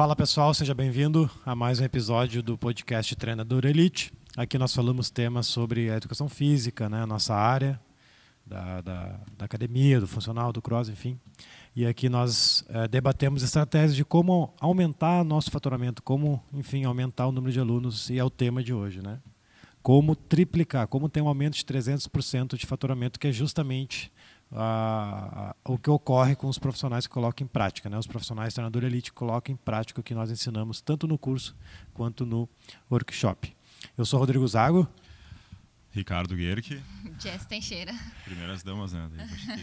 Fala pessoal, seja bem-vindo a mais um episódio do podcast Treinador Elite. Aqui nós falamos temas sobre a educação física, né, a nossa área da, da, da academia, do funcional, do cross, enfim. E aqui nós é, debatemos estratégias de como aumentar nosso faturamento, como, enfim, aumentar o número de alunos, e é o tema de hoje, né? Como triplicar, como ter um aumento de 300% de faturamento, que é justamente a, a, o que ocorre com os profissionais que colocam em prática. Né? Os profissionais treinador elite colocam em prática o que nós ensinamos tanto no curso quanto no workshop. Eu sou Rodrigo Zago. Ricardo Guerque. Jess Teixeira. Primeiras damas, né?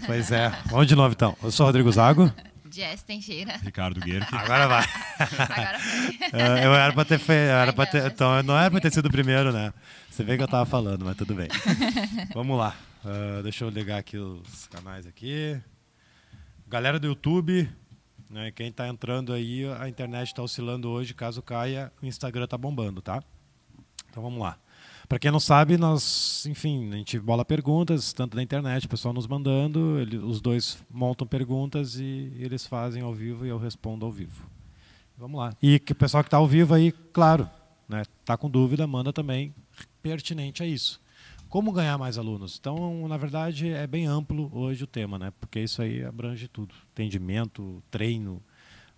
Pois é. Vamos de novo então. Eu sou Rodrigo Zago. Jess Teixeira. Ricardo Guerque. Agora vai. Agora foi. Eu era pra ter feito. Era ter, então, não era pra ter sido o primeiro, né? Você vê que eu tava falando, mas tudo bem. Vamos lá. Uh, deixa eu ligar aqui os canais aqui. Galera do YouTube, né, quem está entrando aí, a internet está oscilando hoje. Caso caia, o Instagram está bombando, tá? Então vamos lá. Para quem não sabe, nós, enfim, a gente bola perguntas, tanto na internet, o pessoal nos mandando, ele, os dois montam perguntas e eles fazem ao vivo e eu respondo ao vivo. Vamos lá. E que o pessoal que está ao vivo aí, claro, né, tá com dúvida, manda também pertinente a isso. Como ganhar mais alunos? Então, na verdade, é bem amplo hoje o tema, né? Porque isso aí abrange tudo: atendimento, treino,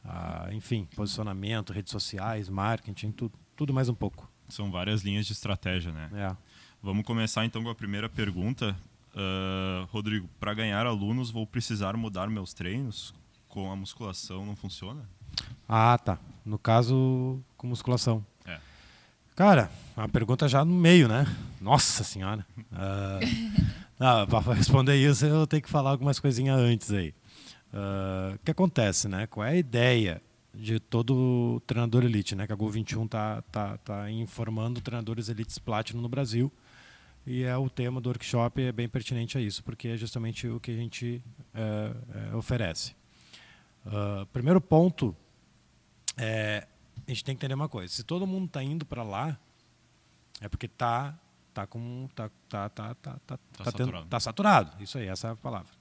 ah, enfim, posicionamento, redes sociais, marketing, tudo, tudo mais um pouco. São várias linhas de estratégia, né? É. Vamos começar então com a primeira pergunta. Uh, Rodrigo, para ganhar alunos, vou precisar mudar meus treinos? Com a musculação não funciona? Ah, tá. No caso, com musculação. Cara, a pergunta já no meio, né? Nossa senhora. Uh, para responder isso, eu tenho que falar algumas coisinhas antes aí. Uh, o que acontece, né? Qual é a ideia de todo treinador elite, né? Que a Gol 21 tá, tá, tá informando treinadores elites Platinum no Brasil. E é o tema do workshop é bem pertinente a isso, porque é justamente o que a gente é, é, oferece. Uh, primeiro ponto é a gente tem que entender uma coisa. Se todo mundo está indo para lá, é porque está tá com tá tá tá tá tá, tá, tá saturado. Tendo, tá saturado. Isso aí, essa é a palavra.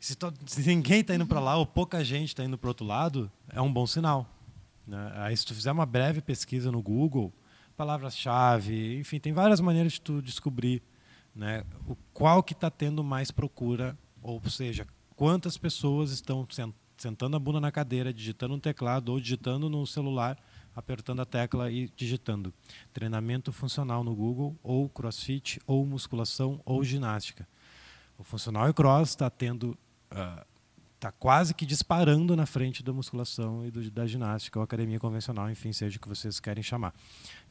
Se, to, se ninguém está indo para lá ou pouca gente está indo para outro lado, é um bom sinal. Né? Aí se tu fizer uma breve pesquisa no Google, palavras-chave, enfim, tem várias maneiras de tu descobrir, né, o qual que está tendo mais procura, ou seja, quantas pessoas estão sentando a bunda na cadeira, digitando no teclado ou digitando no celular, apertando a tecla e digitando. Treinamento funcional no Google, ou crossfit, ou musculação, ou ginástica. O funcional e cross está tendo. Está uh, quase que disparando na frente da musculação e do, da ginástica ou academia convencional, enfim, seja o que vocês querem chamar.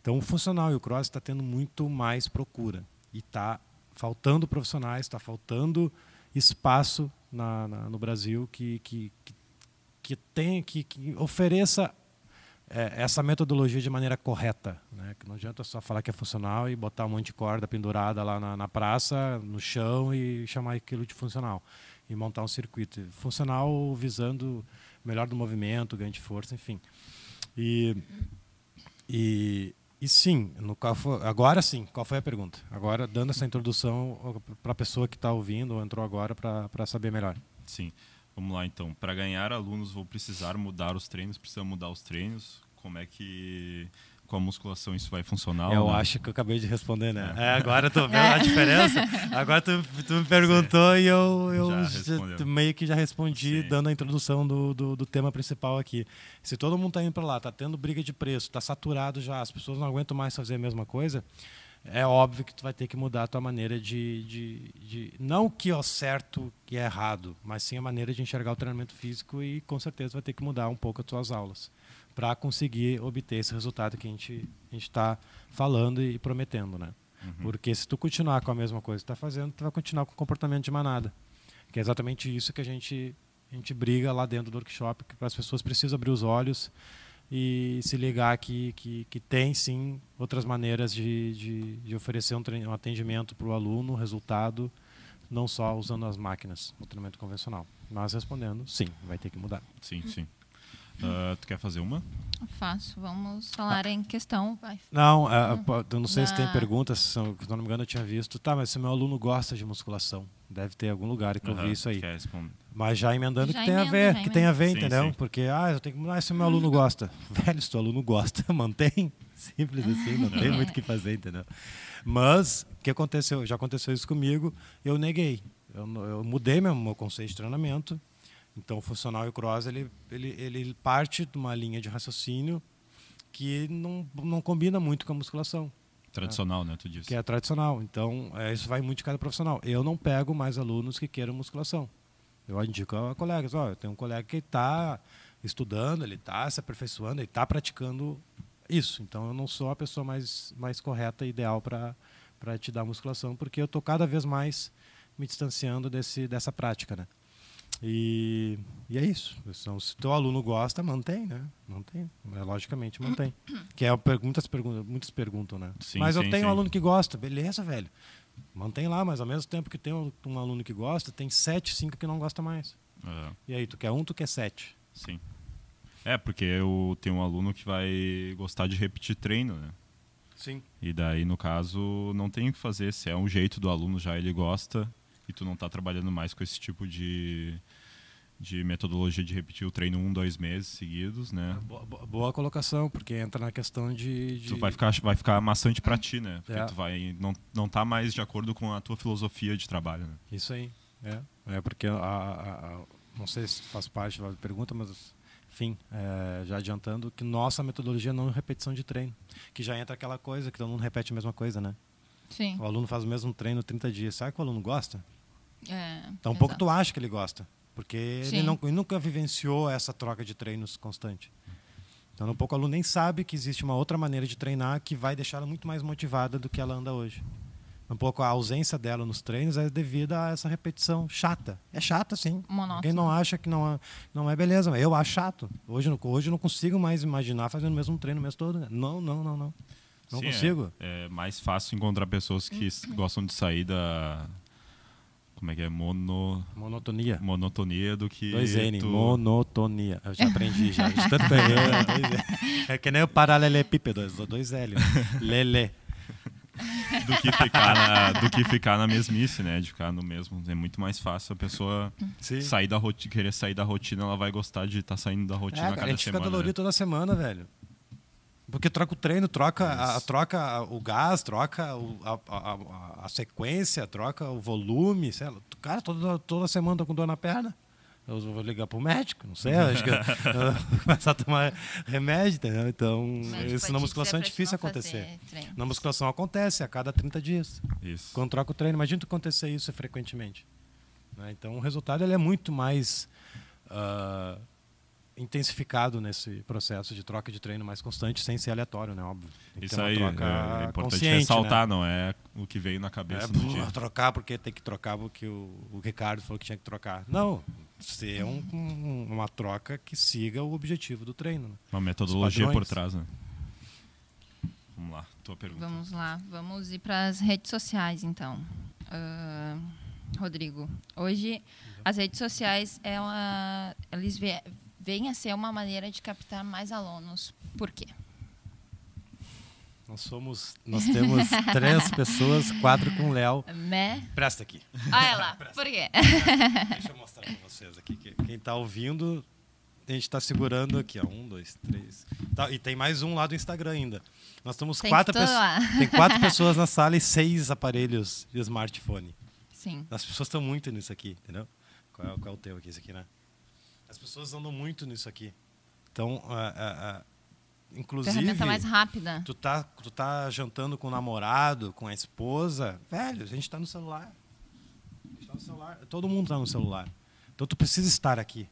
Então, o funcional e o cross está tendo muito mais procura. E está faltando profissionais, está faltando espaço na, na, no Brasil que, que, que que tem que, que ofereça é, essa metodologia de maneira correta, né? Que não adianta só falar que é funcional e botar um monte de corda pendurada lá na, na praça, no chão e chamar aquilo de funcional e montar um circuito funcional visando melhor do movimento, ganho de força, enfim. E e, e sim, no foi, agora sim, qual foi a pergunta? Agora, dando essa introdução para a pessoa que está ouvindo ou entrou agora para saber melhor. Sim. Vamos lá então. Para ganhar alunos, vou precisar mudar os treinos, precisa mudar os treinos. Como é que com a musculação isso vai funcionar? Eu acho que eu acabei de responder, né? É. É, agora eu tô vendo a diferença. Agora tu, tu me perguntou Sim. e eu, eu já, meio que já respondi Sim. dando a introdução do, do, do, tema principal aqui. Se todo mundo tá indo para lá, tá tendo briga de preço, tá saturado já, as pessoas não aguentam mais fazer a mesma coisa, é óbvio que tu vai ter que mudar a tua maneira de, de, de não o que é certo que é errado, mas sim a maneira de enxergar o treinamento físico e com certeza vai ter que mudar um pouco as tuas aulas para conseguir obter esse resultado que a gente a está falando e prometendo, né? Uhum. Porque se tu continuar com a mesma coisa que está fazendo, tu vai continuar com o comportamento de manada, que é exatamente isso que a gente a gente briga lá dentro do workshop, que as pessoas precisam abrir os olhos e se ligar que, que, que tem sim outras maneiras de, de, de oferecer um, um atendimento para o aluno, resultado, não só usando as máquinas, o treinamento convencional. Mas respondendo, sim, vai ter que mudar. Sim, sim. Uh, tu quer fazer uma? Faço. Vamos falar ah. em questão. Vai. Não, uh, eu não sei se tem perguntas, se não me engano eu tinha visto. Tá, mas se meu aluno gosta de musculação, deve ter algum lugar que eu vi isso aí. Mas já emendando já que tem a ver, que tem a ver, sim, entendeu? Sim. Porque, ah, eu tenho que mudar se meu aluno gosta. Velho, se teu aluno gosta, mantém. Simples assim, não tem muito o que fazer, entendeu? Mas, o que aconteceu? Já aconteceu isso comigo, eu neguei. Eu, eu mudei meu, meu conceito de treinamento então, o funcional e o cross ele, ele, ele parte de uma linha de raciocínio que não, não combina muito com a musculação. Tradicional, né? Tu disse. Que é tradicional. Então, é, isso vai muito de cada profissional. Eu não pego mais alunos que queiram musculação. Eu indico a colegas. Ó, eu tenho um colega que está estudando, ele está se aperfeiçoando, ele está praticando isso. Então, eu não sou a pessoa mais, mais correta e ideal para te dar musculação, porque eu estou cada vez mais me distanciando desse, dessa prática, né? E, e é isso. Então, se teu aluno gosta, mantém, né? Mantém. É, logicamente, mantém. Que é muitas perguntas, muitos perguntam, né? Sim, mas eu sim, tenho sim. um aluno que gosta, beleza, velho. Mantém lá, mas ao mesmo tempo que tem um, um aluno que gosta, tem sete, cinco que não gosta mais. Uhum. E aí, tu quer um, tu quer sete. Sim. É, porque eu tenho um aluno que vai gostar de repetir treino, né? Sim. E daí, no caso, não tem o que fazer. Se é um jeito do aluno, já ele gosta, e tu não está trabalhando mais com esse tipo de, de metodologia de repetir o treino um, dois meses seguidos, né? É, boa, boa, colocação, porque entra na questão de, de... Tu vai ficar, vai ficar maçante para ti, né? Porque é. tu vai não não tá mais de acordo com a tua filosofia de trabalho, né? Isso aí, é, é porque a, a, a, não sei se faz parte da pergunta, mas enfim, é, já adiantando que nossa metodologia não é repetição de treino, que já entra aquela coisa que todo mundo repete a mesma coisa, né? Sim. O aluno faz o mesmo treino 30 dias. Sabe que o aluno gosta? É, então, um pouco tu acha que ele gosta. Porque Sim. ele, não, ele nunca vivenciou essa troca de treinos constante. Então, um pouco o aluno nem sabe que existe uma outra maneira de treinar que vai deixá-la muito mais motivada do que ela anda hoje. Um pouco a ausência dela nos treinos é devido a essa repetição chata. É chata, sim. Monótono. Quem não acha que não é, não é beleza, eu acho chato. Hoje, hoje eu não consigo mais imaginar fazendo o mesmo treino o mês todo. Não, não, não, não. Não sim, consigo. É, é, mais fácil encontrar pessoas que gostam de sair da como é que é? Mono... Monotonia. Monotonia do que. Dois N, tu... monotonia. Eu já aprendi já. De tanto é, é que nem o paralelepípedo, dois L. Lele. do que ficar na, do que ficar na mesmice, né? De ficar no mesmo. É muito mais fácil a pessoa Sim. sair da rotina, querer sair da rotina, ela vai gostar de estar tá saindo da rotina é, cada semana. A gente fica dolorido né? toda semana, velho. Porque troca o treino, troca, a, troca o gás, troca o, a, a, a, sequência, troca o volume. Sei lá. Cara, toda, toda semana tô com dor na perna. Eu vou ligar pro médico, não sei, acho que vou começar a tomar remédio, entendeu? Então, isso na musculação é difícil acontecer. Na musculação acontece a cada 30 dias. Isso. Quando troca o treino, imagina tu acontecer isso frequentemente. Né? Então, o resultado ele é muito mais uh, intensificado nesse processo de troca de treino mais constante, sem ser aleatório, né? Óbvio. Isso aí é, é importante ressaltar, né? não é o que veio na cabeça é, do dia. Trocar porque tem que trocar porque o, o Ricardo falou que tinha que trocar. Não, ser um, um, uma troca que siga o objetivo do treino. Né? Uma metodologia por trás, né? Vamos lá, tua pergunta. Vamos lá, vamos ir para as redes sociais, então. Uh, Rodrigo, hoje as redes sociais, ela, eles venha a ser uma maneira de captar mais alunos. Por quê? Nós somos, nós temos três pessoas, quatro com o Léo. Me... Presta aqui. É lá. Por quê? Deixa eu mostrar para vocês aqui. Quem está ouvindo, a gente está segurando aqui, ó. Um, dois, três. Tá, e tem mais um lá do Instagram ainda. Nós temos tem quatro pessoas. Tem quatro pessoas na sala e seis aparelhos de smartphone. Sim. As pessoas estão muito nisso aqui, entendeu? Qual é, qual é o teu aqui, esse aqui, né? As pessoas andam muito nisso aqui. Então, uh, uh, uh, inclusive. Ferramenta mais rápida. Tu tá, tu tá jantando com o namorado, com a esposa. Velho, a gente está no celular. A gente tá no celular. Todo mundo está no celular. Então tu precisa estar aqui.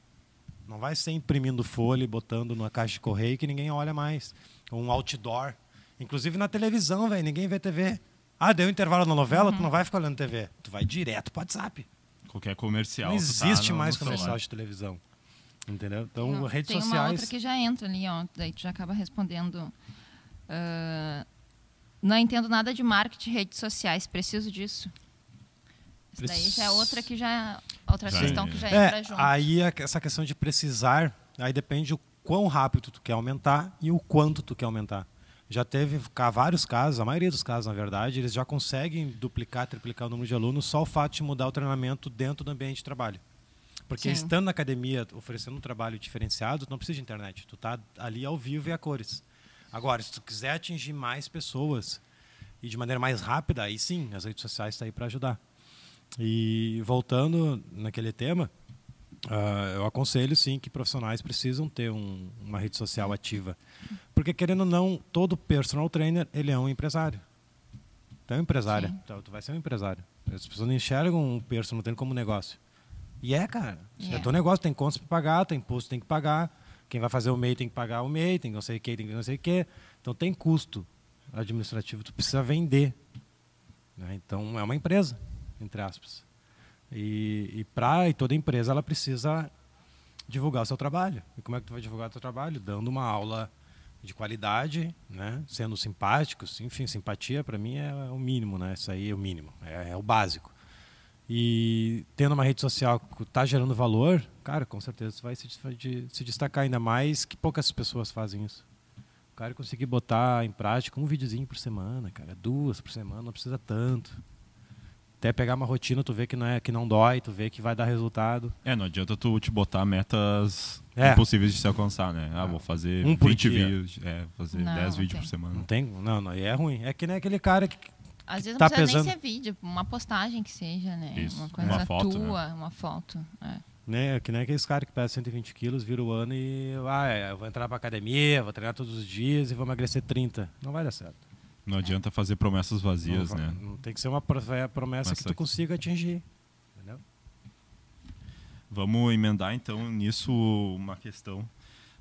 Não vai ser imprimindo folha e botando numa caixa de correio que ninguém olha mais. Um outdoor. Inclusive na televisão, velho. Ninguém vê TV. Ah, deu um intervalo na novela, uhum. tu não vai ficar olhando TV. Tu vai direto pro WhatsApp. Qualquer comercial. Não existe tá mais no comercial celular. de televisão. Entendeu? Então, não, redes tem sociais. Tem uma outra que já entra ali, ó, daí tu já acaba respondendo. Uh, não entendo nada de marketing redes sociais, preciso disso. Isso daí já é outra que já outra já questão é. que já entra é, junto. Aí essa questão de precisar, aí depende o quão rápido tu quer aumentar e o quanto tu quer aumentar. Já teve vários casos, a maioria dos casos, na verdade, eles já conseguem duplicar, triplicar o número de alunos só o fato de mudar o treinamento dentro do ambiente de trabalho. Porque Sim. estando na academia, oferecendo um trabalho diferenciado, tu não precisa de internet. Tu está ali ao vivo e a cores. Agora, se tu quiser atingir mais pessoas e de maneira mais rápida, aí sim, as redes sociais estão tá aí para ajudar. E voltando naquele tema, uh, eu aconselho sim que profissionais precisam ter um, uma rede social ativa. Porque querendo ou não, todo personal trainer, ele é um empresário. Tu é um empresário. Então, tu vai ser um empresário. As pessoas não enxergam um personal trainer como um negócio. E é, cara. Yeah. É teu negócio, tem contas para pagar, tem imposto, tem que pagar. Quem vai fazer o MEI tem que pagar o MEI, tem não sei o que, tem não sei o que. Então tem custo administrativo, tu precisa vender. Né? Então é uma empresa, entre aspas. E, e para e toda empresa ela precisa divulgar o seu trabalho. E como é que tu vai divulgar o seu trabalho? Dando uma aula de qualidade, né? sendo simpático, enfim, simpatia para mim é o mínimo, né? Isso aí é o mínimo, é, é o básico. E tendo uma rede social que está gerando valor, cara, com certeza você vai se, se destacar ainda mais que poucas pessoas fazem isso. O cara conseguir botar em prática um videozinho por semana, cara, duas por semana, não precisa tanto. Até pegar uma rotina, tu vê que não é que não dói, tu vê que vai dar resultado. É, não adianta tu te botar metas é. impossíveis de se alcançar, né? Ah, vou fazer um 20 vídeos, é, fazer não, 10 vídeos tem. por semana. Não tem, não, não, e é ruim. É que nem aquele cara que às vezes tá não precisa pesando... nem ser vídeo, uma postagem que seja, né? Isso. Uma coisa uma foto, tua, né? uma foto. É. Né? Que nem aqueles caras que pesam 120 quilos, vira o ano e ah, é, eu vou entrar pra academia, vou treinar todos os dias e vou emagrecer 30. Não vai dar certo. Não adianta fazer promessas vazias, não, né? Não tem que ser uma é promessa Mas que tu consiga atingir. Entendeu? Vamos emendar então nisso uma questão.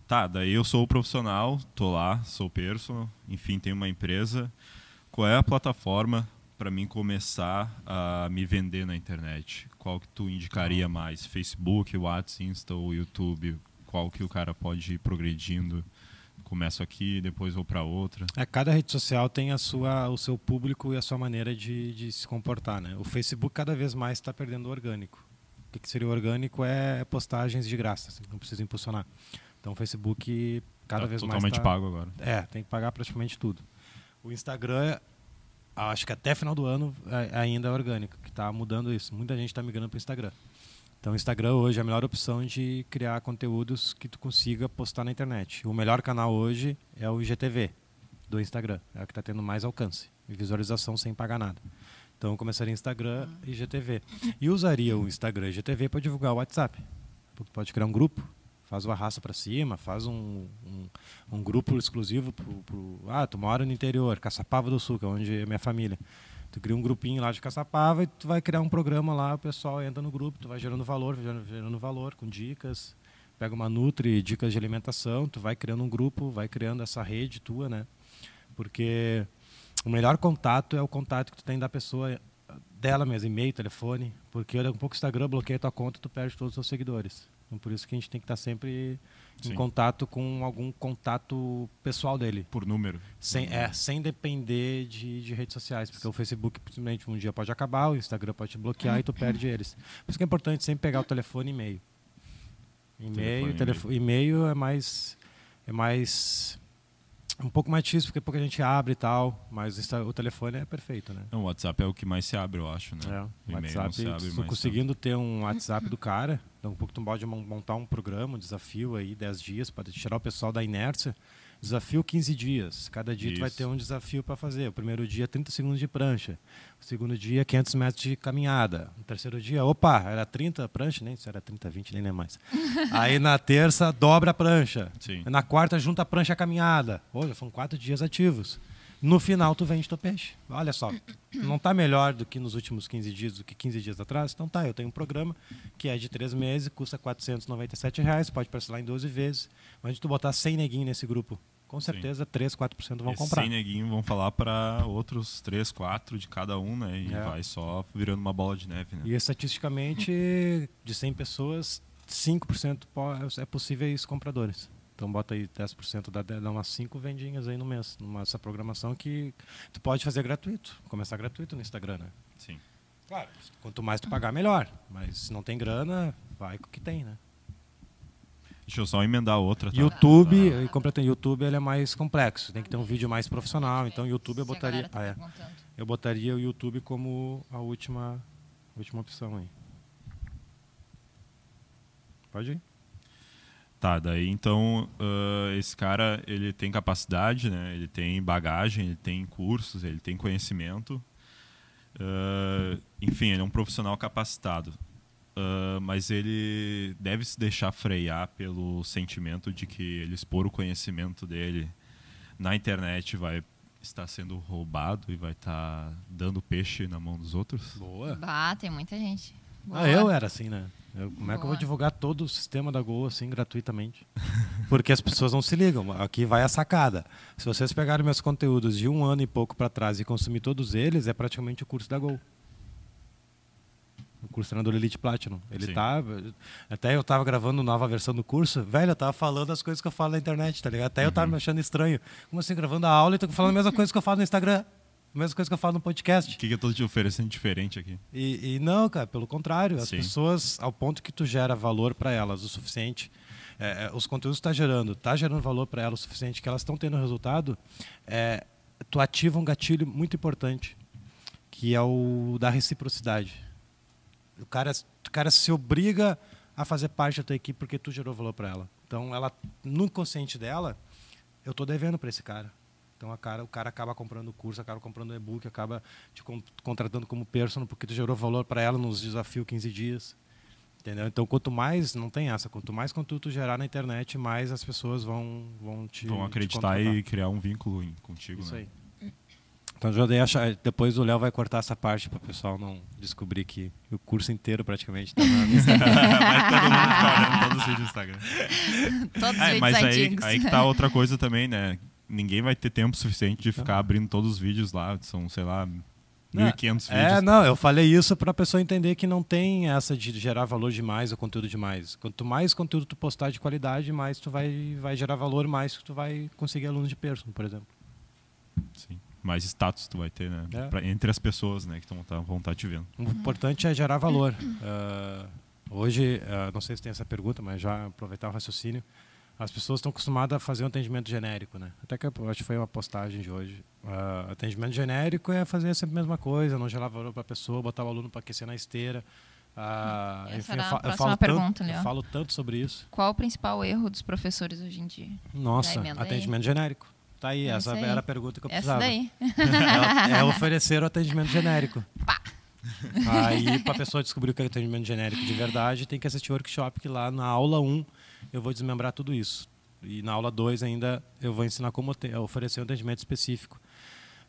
Tá, daí eu sou o profissional, tô lá, sou personal, enfim, tenho uma empresa qual é a plataforma para mim começar a me vender na internet? Qual que tu indicaria mais? Facebook, WhatsApp, Insta ou YouTube? Qual que o cara pode ir progredindo? Começo aqui, depois vou para outra. É, cada rede social tem a sua, o seu público e a sua maneira de, de se comportar. Né? O Facebook cada vez mais está perdendo o orgânico. O que, seria orgânico é postagens de graça, assim, não precisa impulsionar. Então o Facebook cada tá vez mais. Totalmente tá... pago agora. É, tem que pagar praticamente tudo. O Instagram, acho que até final do ano é, ainda é orgânico, que está mudando isso. Muita gente está migrando para o Instagram. Então, o Instagram hoje é a melhor opção de criar conteúdos que tu consiga postar na internet. O melhor canal hoje é o IGTV do Instagram, é o que está tendo mais alcance e visualização sem pagar nada. Então, eu começaria Instagram e IGTV. E usaria o Instagram e IGTV para divulgar o WhatsApp. Tu pode criar um grupo faz o arrasta para cima, faz um, um, um, grupo exclusivo pro, pro, ah, tu mora no interior, Caçapava do Sul, que é onde é minha família. Tu cria um grupinho lá de Caçapava e tu vai criar um programa lá, o pessoal entra no grupo, tu vai gerando valor, gerando, gerando valor com dicas, pega uma Nutri, dicas de alimentação, tu vai criando um grupo, vai criando essa rede tua, né? Porque o melhor contato é o contato que tu tem da pessoa dela mesmo, e-mail, telefone, porque daqui um pouco o Instagram bloqueia tua conta, tu perde todos os seus seguidores. Então, por isso que a gente tem que estar sempre Sim. em contato com algum contato pessoal dele. Por número. Sem, uhum. é, sem depender de, de redes sociais, porque Sim. o Facebook simplesmente um dia pode acabar, o Instagram pode te bloquear e tu perde eles. Por isso que é importante sempre pegar o telefone e e-mail. E-mail, e-mail é mais é mais um pouco mais difícil, porque pouca gente abre e tal, mas o telefone é perfeito, né? o WhatsApp é o que mais se abre, eu acho, né? É, o WhatsApp, se abre mais conseguindo tanto. ter um WhatsApp do cara, então um pouco tu pode montar um programa, um desafio aí, 10 dias, para tirar o pessoal da inércia, Desafio 15 dias. Cada dia tu vai ter um desafio para fazer. O primeiro dia, 30 segundos de prancha. O segundo dia, 500 metros de caminhada. O terceiro dia, opa, era 30 prancha, nem se era 30, 20, nem é mais. Aí na terça, dobra a prancha. Sim. Na quarta, junta a prancha a caminhada. Olha, são quatro dias ativos. No final, tu vende teu peixe. Olha só, não está melhor do que nos últimos 15 dias, do que 15 dias atrás? Então tá, eu tenho um programa que é de três meses, custa 497 reais, pode parcelar em 12 vezes. Mas se tu botar 100 neguinhos nesse grupo, com certeza Sim. 3, 4% vão comprar. 100 neguinhos vão falar para outros 3, 4 de cada um, né? E é. vai só virando uma bola de neve, né? E estatisticamente, de 100 pessoas, 5% é possíveis compradores. Então bota aí 10% dá, dá umas 5 vendinhas aí no mês, numa essa programação que tu pode fazer gratuito, começar gratuito no Instagram, né? Sim. Claro, quanto mais tu pagar melhor, mas se não tem grana, vai com o que tem, né? Deixa eu só emendar outra. Tá? YouTube, tá. completando YouTube, ele é mais complexo. Tem que ter um vídeo mais profissional. Então, YouTube eu botaria, tá ah, é. eu botaria o YouTube como a última, última opção aí. Pode ir. Tá, daí então uh, esse cara ele tem capacidade, né? Ele tem bagagem, ele tem cursos, ele tem conhecimento. Uh, enfim, ele é um profissional capacitado. Uh, mas ele deve se deixar frear pelo sentimento de que ele expor o conhecimento dele na internet vai estar sendo roubado e vai estar dando peixe na mão dos outros. Boa. Bah, tem muita gente. Boa. Ah, eu era assim, né? Eu, como Boa. é que eu vou divulgar todo o sistema da Gol assim gratuitamente? Porque as pessoas não se ligam. Aqui vai a sacada. Se vocês pegarem meus conteúdos de um ano e pouco para trás e consumir todos eles, é praticamente o curso da Gol o curso treinador Elite Platinum. Ele Sim. tá. Até eu tava gravando nova versão do curso, velho, eu tava falando as coisas que eu falo na internet, tá ligado? Até uhum. eu tava uhum. me achando estranho. Como assim, gravando a aula e tô falando a mesma coisa que eu falo no Instagram. Mesma coisa que eu falo no podcast. O que, que eu tô te oferecendo diferente aqui? E, e não, cara, pelo contrário. As Sim. pessoas, ao ponto que tu gera valor para elas o suficiente, é, é os conteúdos que tá gerando, tá gerando valor para elas o suficiente, que elas estão tendo resultado, é, tu ativa um gatilho muito importante, que é o da reciprocidade o cara, o cara se obriga a fazer parte da tua equipe porque tu gerou valor para ela. Então, ela no inconsciente dela, eu estou devendo para esse cara. Então, a cara, o cara acaba comprando o curso, acaba comprando o e-book, acaba te contratando como personal porque tu gerou valor para ela nos desafios 15 dias. Entendeu? Então, quanto mais, não tem essa, quanto mais conteúdo tu gerar na internet, mais as pessoas vão, vão te. Vão acreditar te e criar um vínculo contigo. Isso né? aí. Então já dei achar, depois o Léo vai cortar essa parte para o pessoal não descobrir que o curso inteiro praticamente está na Vai todo mundo ficar olhando todos os vídeos do Instagram. Todos é, mas aí, aí que tá outra coisa também, né? Ninguém vai ter tempo suficiente de ficar abrindo todos os vídeos lá, são, sei lá, 1.500 vídeos. É, não, eu falei isso para a pessoa entender que não tem essa de gerar valor demais ou conteúdo demais. Quanto mais conteúdo tu postar de qualidade, mais tu vai, vai gerar valor, mais tu vai conseguir aluno de person, por exemplo. Sim mais status tu vai ter, né? É. Pra, entre as pessoas, né, que tão, tá, vão estar tá te vendo. O importante é gerar valor. Uh, hoje, uh, não sei se tem essa pergunta, mas já aproveitar o raciocínio. As pessoas estão acostumadas a fazer um atendimento genérico, né? Até que eu acho que foi uma postagem de hoje. Uh, atendimento genérico é fazer sempre a mesma coisa, não gerar valor para a pessoa, botar o aluno para aquecer na esteira. Uh, enfim, eu, fa eu, falo pergunta, tanto, eu, falo tanto, sobre isso. Qual o principal erro dos professores hoje em dia? Nossa, atendimento genérico. Tá aí, é essa aí. era a pergunta que eu precisava. Essa daí. É, é oferecer o atendimento genérico. Pá. Aí, para a pessoa descobrir o que é atendimento genérico de verdade, tem que assistir o workshop, que lá na aula 1 eu vou desmembrar tudo isso. E na aula 2 ainda eu vou ensinar como oferecer um atendimento específico.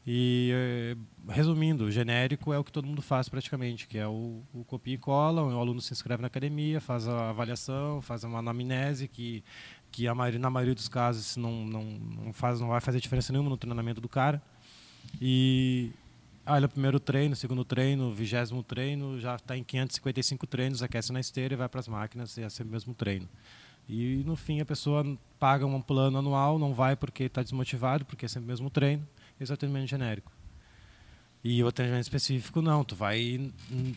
E, eh, resumindo, genérico é o que todo mundo faz praticamente, que é o, o copia e cola, o aluno se inscreve na academia, faz a avaliação, faz uma anamnese, que que a maioria, na maioria dos casos não, não, não, faz, não vai fazer diferença nenhuma no treinamento do cara. E olha, o primeiro treino, segundo treino, vigésimo treino, já está em 555 treinos, aquece na esteira e vai para as máquinas e é sempre o mesmo treino. E no fim a pessoa paga um plano anual, não vai porque está desmotivado, porque é sempre o mesmo treino, esse é o atendimento genérico. E o atendimento específico não, tu vai,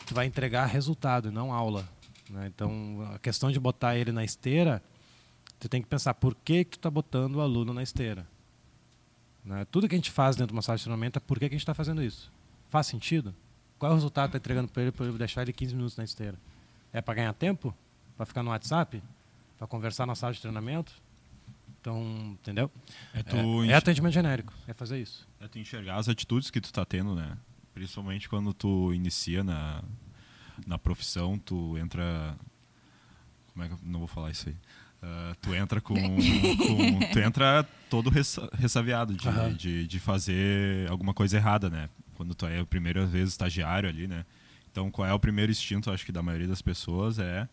tu vai entregar resultado, não aula. Né? Então a questão de botar ele na esteira tu tem que pensar por que, que tu está botando o aluno na esteira. Né? Tudo que a gente faz dentro de uma sala de treinamento é por que, que a gente está fazendo isso. Faz sentido? Qual é o resultado que está entregando para ele para deixar ele 15 minutos na esteira? É para ganhar tempo? Para ficar no WhatsApp? Para conversar na sala de treinamento? Então, entendeu? É, tu é, é atendimento genérico, é fazer isso. É tu enxergar as atitudes que tu está tendo, né? Principalmente quando tu inicia na, na profissão, tu entra... Como é que eu não vou falar isso aí? Uh, tu entra com, com, tu entra todo ressa, ressaviado de, uhum. de, de, fazer alguma coisa errada, né? Quando tu é a primeira vez estagiário ali, né? Então, qual é o primeiro instinto, acho que da maioria das pessoas é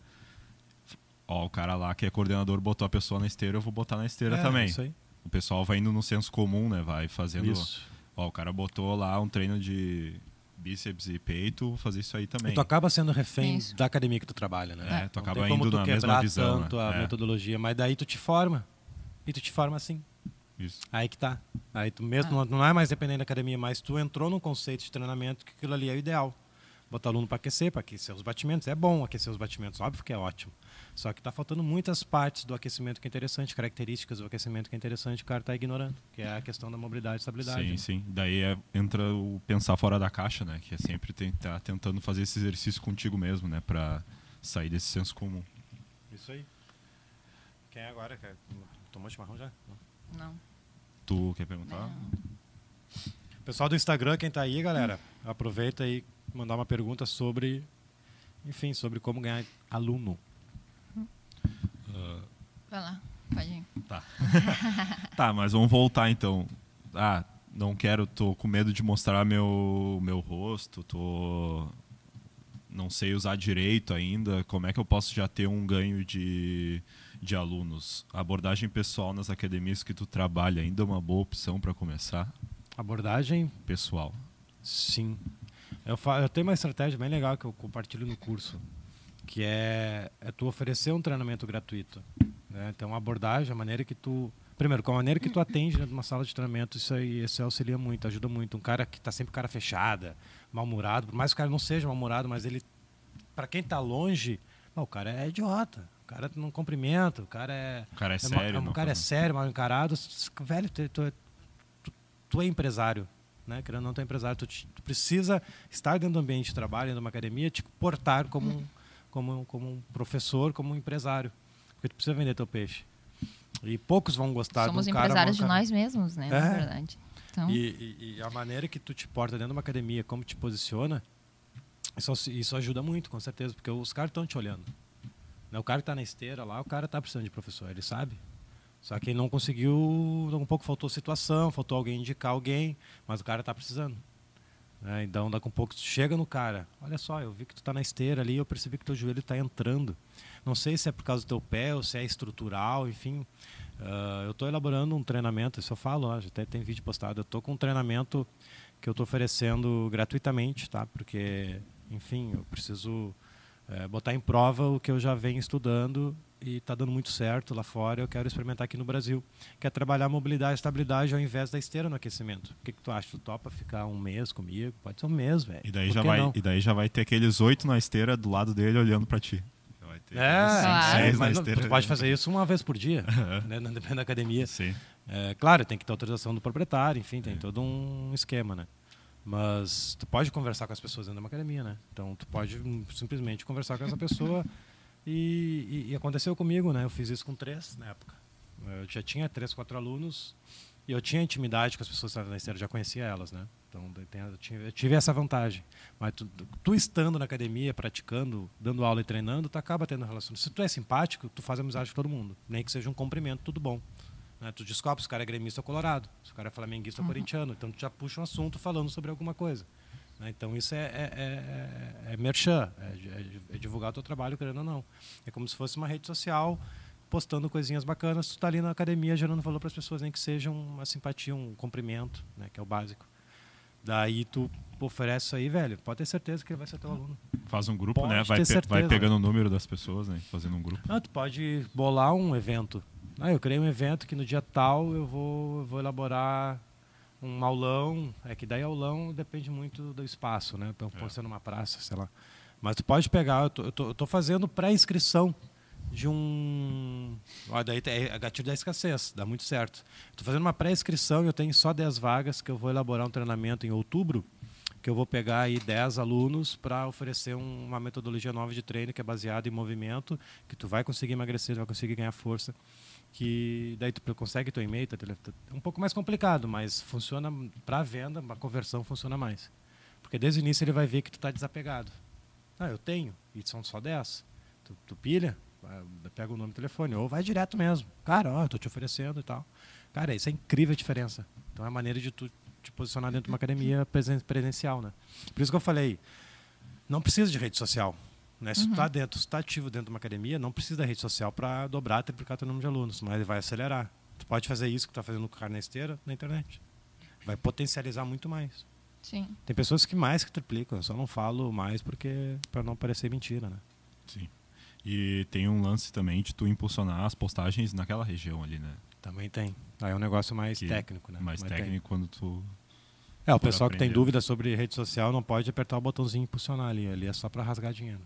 ó, o cara lá que é coordenador botou a pessoa na esteira, eu vou botar na esteira é, também. Isso aí. O pessoal vai indo no senso comum, né? Vai fazendo, isso. ó, o cara botou lá um treino de bíceps e peito, fazer isso aí também. E tu acaba sendo refém isso. da academia que tu trabalha, né? É, tu acaba indo tu na mesma visão. tanto né? a é. metodologia, mas daí tu te forma. E tu te forma assim. Isso. Aí que tá. Aí tu mesmo ah. não, não é mais dependendo da academia, mas tu entrou num conceito de treinamento que aquilo ali é o ideal. Botar aluno para aquecer, para aquecer os batimentos. É bom aquecer os batimentos, óbvio que é ótimo. Só que está faltando muitas partes do aquecimento que é interessante, características do aquecimento que é interessante, o cara está ignorando, que é a questão da mobilidade e estabilidade. Sim, né? sim. Daí é, entra o pensar fora da caixa, né? Que é sempre estar tá tentando fazer esse exercício contigo mesmo, né? Para sair desse senso comum. Isso aí. Quem é agora? Tomou chimarrão já? Não. Tu quer perguntar? Não. Pessoal do Instagram, quem está aí, galera, aproveita aí mandar uma pergunta sobre, enfim, sobre como ganhar aluno. Uh, Vai lá, pode ir. Tá. tá, mas vamos voltar então. Ah, não quero, tô com medo de mostrar meu, meu rosto, tô não sei usar direito ainda. Como é que eu posso já ter um ganho de, de alunos? A abordagem pessoal nas academias que tu trabalha ainda é uma boa opção para começar? Abordagem pessoal. Sim. Eu, eu tenho uma estratégia bem legal que eu compartilho no curso, que é, é tu oferecer um treinamento gratuito. Né? Então, a abordagem, a maneira que tu... Primeiro, com a maneira que tu atende dentro de uma sala de treinamento, isso aí isso auxilia muito, ajuda muito. Um cara que está sempre cara fechada, mal-humorado, por mais que o cara não seja mal-humorado, mas ele, para quem está longe, não, o cara é idiota. O cara não cumprimenta, o cara é. O cara é, é sério. o cara é sério, mal encarado. Velho, tu, tu, tu, tu é empresário né? Querendo não ter empresário, tu, te, tu, precisa estar dentro do ambiente de trabalho, dentro de uma academia, te portar como, um, como, como um professor, como um empresário. Porque tu precisa vender teu peixe. E poucos vão gostar Somos de um empresários de nós mesmos, né? É. Na verdade. Então... E, e, e, a maneira que tu te porta dentro de uma academia, como te posiciona, isso, isso ajuda muito, com certeza, porque os caras estão te olhando. Né? O cara que está na esteira lá, o cara está precisando de professor, ele sabe. Só que ele não conseguiu, um pouco faltou situação, faltou alguém indicar alguém, mas o cara está precisando. Né? Então, daqui a um pouco, chega no cara, olha só, eu vi que tu está na esteira ali, eu percebi que teu joelho está entrando. Não sei se é por causa do teu pé ou se é estrutural, enfim. Uh, eu estou elaborando um treinamento, isso eu falo, ó, até tem vídeo postado, eu estou com um treinamento que eu estou oferecendo gratuitamente, tá? Porque, enfim, eu preciso é, botar em prova o que eu já venho estudando e está dando muito certo lá fora. Eu quero experimentar aqui no Brasil, que é trabalhar mobilidade e estabilidade ao invés da esteira no aquecimento. O que, que tu acha? Tu topa ficar um mês comigo? Pode ser um mês, velho. E daí já vai, e daí já vai ter aqueles oito na esteira do lado dele olhando para ti. É, claro. mas não, tu pode fazer isso uma vez por dia, né, depende da academia. Sim. É, claro, tem que ter autorização do proprietário, enfim, tem é. todo um esquema, né? Mas tu pode conversar com as pessoas dentro de uma academia, né? Então tu pode simplesmente conversar com essa pessoa e, e, e, aconteceu comigo, né? Eu fiz isso com três na época. Eu já tinha três, quatro alunos e eu tinha intimidade com as pessoas na esteira, já conhecia elas, né? Então eu tive essa vantagem. Mas tu, tu, estando na academia, praticando, dando aula e treinando, tu acaba tendo relação. Se tu é simpático, tu faz amizade com todo mundo, nem que seja um cumprimento, tudo bom. Né? Tu descobre se o cara é gremista ou colorado, se o cara é flamenguista uhum. ou corintiano, então tu já puxa um assunto falando sobre alguma coisa. Né? Então isso é, é, é, é merchan, é, é, divulgar o teu trabalho, querendo ou não. É como se fosse uma rede social postando coisinhas bacanas, tu está ali na academia gerando valor para as pessoas, nem que seja uma simpatia, um cumprimento, né, que é o básico. Daí tu oferece isso aí, velho, pode ter certeza que ele vai ser teu aluno. Faz um grupo, pode né? Vai, pe vai pegando o número das pessoas, né? Fazendo um grupo. Ah, tu pode bolar um evento. Ah, eu criei um evento que no dia tal eu vou, vou elaborar um aulão, é que daí aulão depende muito do espaço, né? Então, pode ser numa praça, sei lá. Mas tu pode pegar, eu tô, eu tô, eu tô fazendo pré-inscrição de um. Ó, daí é gatilho da escassez, dá muito certo. Estou fazendo uma pré-inscrição e eu tenho só 10 vagas que eu vou elaborar um treinamento em outubro, que eu vou pegar aí 10 alunos para oferecer um, uma metodologia nova de treino que é baseada em movimento, que tu vai conseguir emagrecer, vai conseguir ganhar força que daí tu consegue teu e-mail, é um pouco mais complicado, mas funciona para venda, a conversão funciona mais. Porque desde o início ele vai ver que tu está desapegado. Ah, eu tenho, e são só 10. Tu, tu pilha, pega o nome do telefone, ou vai direto mesmo. Cara, ó, eu tô te oferecendo e tal. Cara, isso é incrível a diferença. Então é a maneira de tu te posicionar dentro de uma academia presencial, né? Por isso que eu falei, não precisa de rede social. Né? Se uhum. tu está dentro, está ativo dentro de uma academia, não precisa da rede social para dobrar, triplicar teu número de alunos, mas ele vai acelerar. Tu pode fazer isso que está fazendo o cara na esteira na internet. Vai potencializar muito mais. Sim. Tem pessoas que mais que triplicam, eu só não falo mais porque para não parecer mentira, né? Sim. E tem um lance também de tu impulsionar as postagens naquela região ali, né? Também tem. Aí é um negócio mais que técnico, né? Mais Mas técnico tem. quando tu É, o pessoal que tem dúvida sobre rede social não pode apertar o botãozinho e impulsionar ali. Ali é só para rasgar dinheiro.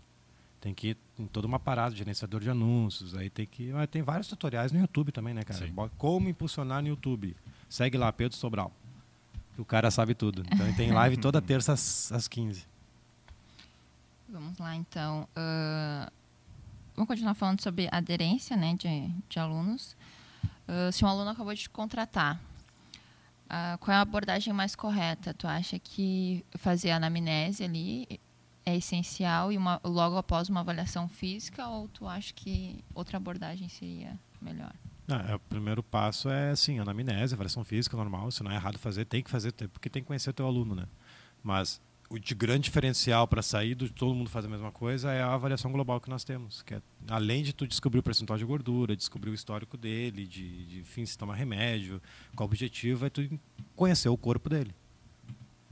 Tem que ir em toda uma parada gerenciador de anúncios. Aí tem que. Tem vários tutoriais no YouTube também, né, cara? Sim. Como impulsionar no YouTube. Segue lá, Pedro Sobral. O cara sabe tudo. Então tem live toda terça às, às 15. Vamos lá, então. Uh, vamos continuar falando sobre aderência né, de, de alunos. Uh, se um aluno acabou de te contratar, uh, qual é a abordagem mais correta? Tu acha que fazer a anamnese ali é essencial e uma, logo após uma avaliação física ou tu acha que outra abordagem seria melhor? Ah, é, o primeiro passo é assim, anamnese, avaliação física normal, se não é errado fazer, tem que fazer, porque tem que conhecer o teu aluno, né? Mas o de grande diferencial para sair de todo mundo fazer a mesma coisa é a avaliação global que nós temos, que é, além de tu descobrir o percentual de gordura, descobrir o histórico dele, de, de enfim, se toma remédio, qual o objetivo é tu conhecer o corpo dele.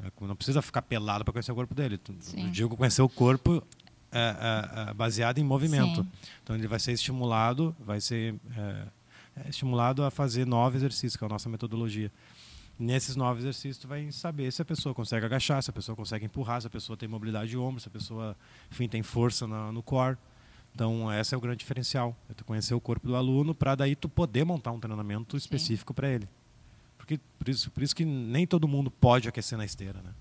É, não precisa ficar pelado para conhecer o corpo dele. Eu digo conhecer o corpo é, é, é, baseado em movimento. Sim. Então ele vai ser estimulado, vai ser é, é, estimulado a fazer nove exercícios, que é a nossa metodologia. Nesses nove exercícios, tu vai saber se a pessoa consegue agachar, se a pessoa consegue empurrar, se a pessoa tem mobilidade de ombro, se a pessoa, enfim, tem força no, no core. Então, esse é o grande diferencial. É tu conhecer o corpo do aluno para daí tu poder montar um treinamento específico para ele. Porque por isso, por isso que nem todo mundo pode aquecer na esteira, né?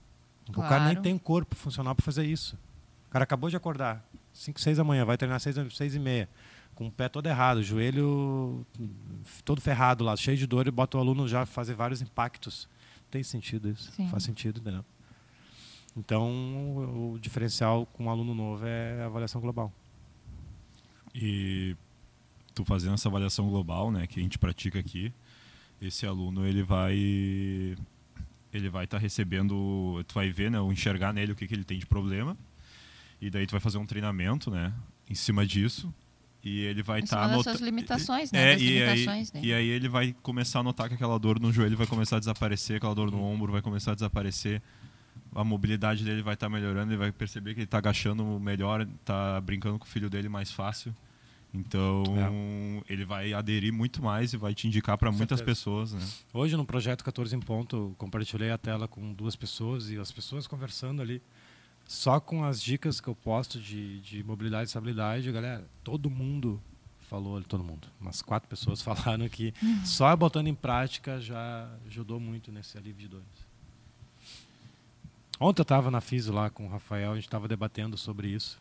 Claro. O cara nem tem corpo funcional para fazer isso. O cara acabou de acordar, 5, 6 da manhã, vai treinar 6, 6 e meia, com o pé todo errado, o joelho todo ferrado lá, cheio de dor, e bota o aluno já fazer vários impactos. Tem sentido isso? Sim. Faz sentido, né? Então, o, o diferencial com um aluno novo é a avaliação global. E tu fazendo essa avaliação global, né, que a gente pratica aqui, esse aluno ele vai ele vai estar tá recebendo, tu vai ver, né, ou enxergar nele o que, que ele tem de problema. E daí tu vai fazer um treinamento, né, em cima disso. E ele vai estar tá anotando. limitações, né? É, e, limitações aí, e aí ele vai começar a notar que aquela dor no joelho vai começar a desaparecer, aquela dor no uhum. ombro vai começar a desaparecer. A mobilidade dele vai estar tá melhorando, ele vai perceber que ele está agachando melhor, está brincando com o filho dele mais fácil. Então, é. ele vai aderir muito mais e vai te indicar para muitas pessoas. Né? Hoje, no projeto 14 em Ponto, compartilhei a tela com duas pessoas e as pessoas conversando ali. Só com as dicas que eu posto de, de mobilidade e estabilidade, galera, todo mundo falou, todo mundo, umas quatro pessoas falaram que só botando em prática já ajudou muito nesse alívio de dores. Ontem eu estava na FISO lá com o Rafael, a gente estava debatendo sobre isso.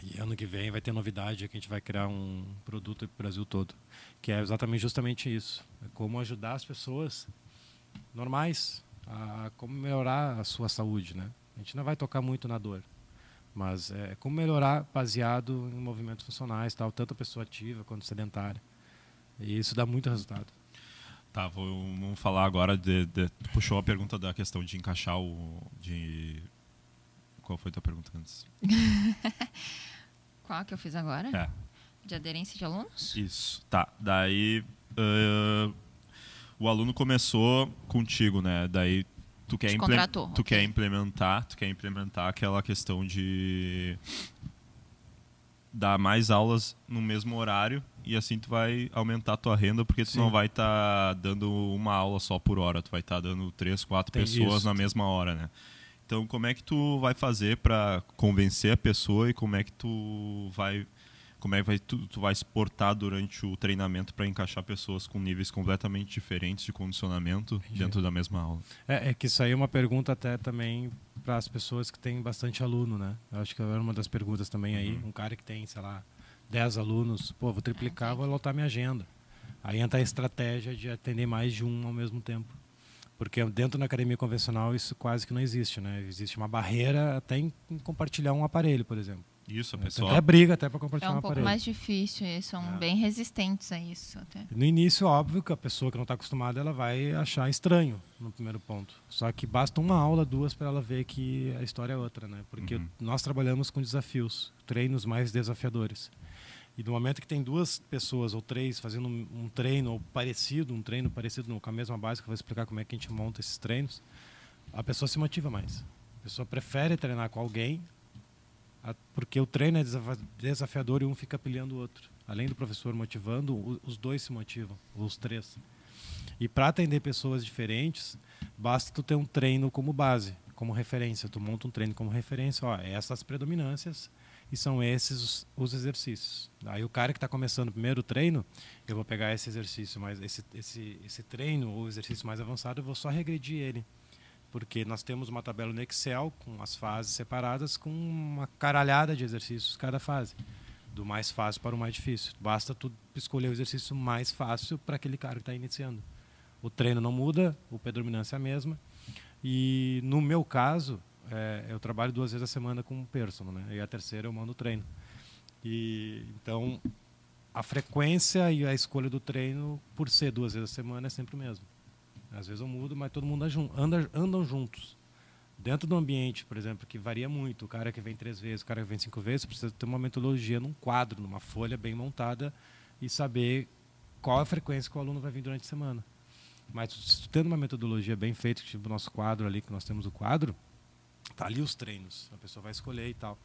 E ano que vem vai ter novidade, que a gente vai criar um produto para o Brasil todo, que é exatamente justamente isso, é como ajudar as pessoas normais a como melhorar a sua saúde, né? A gente não vai tocar muito na dor, mas é como melhorar baseado em movimentos funcionais, tal, tanto a pessoa ativa quanto sedentária. E isso dá muito resultado. Tá, vou, vamos falar agora de, de, puxou a pergunta da questão de encaixar o de qual foi a tua pergunta antes? Qual que eu fiz agora? É. De aderência de alunos? Isso. Tá. Daí uh, o aluno começou contigo, né? Daí tu quer, tu okay. quer implementar, tu quer implementar aquela questão de dar mais aulas no mesmo horário e assim tu vai aumentar a tua renda porque tu Sim. não vai estar tá dando uma aula só por hora, tu vai estar tá dando três, quatro Tem pessoas isso. na mesma hora, né? Então, como é que tu vai fazer para convencer a pessoa e como é que tu vai como é que vai, tu, tu vai exportar durante o treinamento para encaixar pessoas com níveis completamente diferentes de condicionamento Entendi. dentro da mesma aula? É, é, que isso aí é uma pergunta até também para as pessoas que têm bastante aluno, né? Eu acho que era uma das perguntas também aí. Uhum. Um cara que tem, sei lá, 10 alunos, pô, vou triplicar, vou lotar minha agenda. Aí entra a estratégia de atender mais de um ao mesmo tempo. Porque dentro da academia convencional isso quase que não existe, né? Existe uma barreira até em compartilhar um aparelho, por exemplo. Isso, a é, pessoa. Até briga até para compartilhar um, um aparelho. É um pouco mais difícil, eles são é. bem resistentes a isso. Até. No início, óbvio que a pessoa que não está acostumada ela vai achar estranho no primeiro ponto. Só que basta uma aula, duas para ela ver que a história é outra, né? Porque uhum. nós trabalhamos com desafios, treinos mais desafiadores. E no momento que tem duas pessoas ou três fazendo um, treino parecido, um treino parecido com a mesma base, que eu vou explicar como é que a gente monta esses treinos, a pessoa se motiva mais. A pessoa prefere treinar com alguém, porque o treino é desafiador e um fica pilhando o outro. Além do professor motivando, os dois se motivam, os três. E para atender pessoas diferentes, basta tu ter um treino como base, como referência. Tu monta um treino como referência, ó, essas predominâncias e são esses os, os exercícios. Aí o cara que está começando o primeiro treino, eu vou pegar esse exercício mais esse, esse, esse treino ou exercício mais avançado, eu vou só regredir ele porque nós temos uma tabela no Excel com as fases separadas com uma caralhada de exercícios cada fase, do mais fácil para o mais difícil. Basta tu escolher o exercício mais fácil para aquele cara que está iniciando. O treino não muda, o predominância é a mesma. E no meu caso, é, eu trabalho duas vezes a semana com um personal, né? E a terceira eu mando treino. E então a frequência e a escolha do treino, por ser duas vezes a semana, é sempre o mesmo. Às vezes eu mudo, mas todo mundo anda, andam juntos. Dentro do ambiente, por exemplo, que varia muito, o cara que vem três vezes, o cara que vem cinco vezes, precisa ter uma metodologia num quadro, numa folha bem montada e saber qual a frequência que o aluno vai vir durante a semana. Mas tendo uma metodologia bem feita, tipo o nosso quadro ali, que nós temos o quadro, tá ali os treinos, a pessoa vai escolher e tal.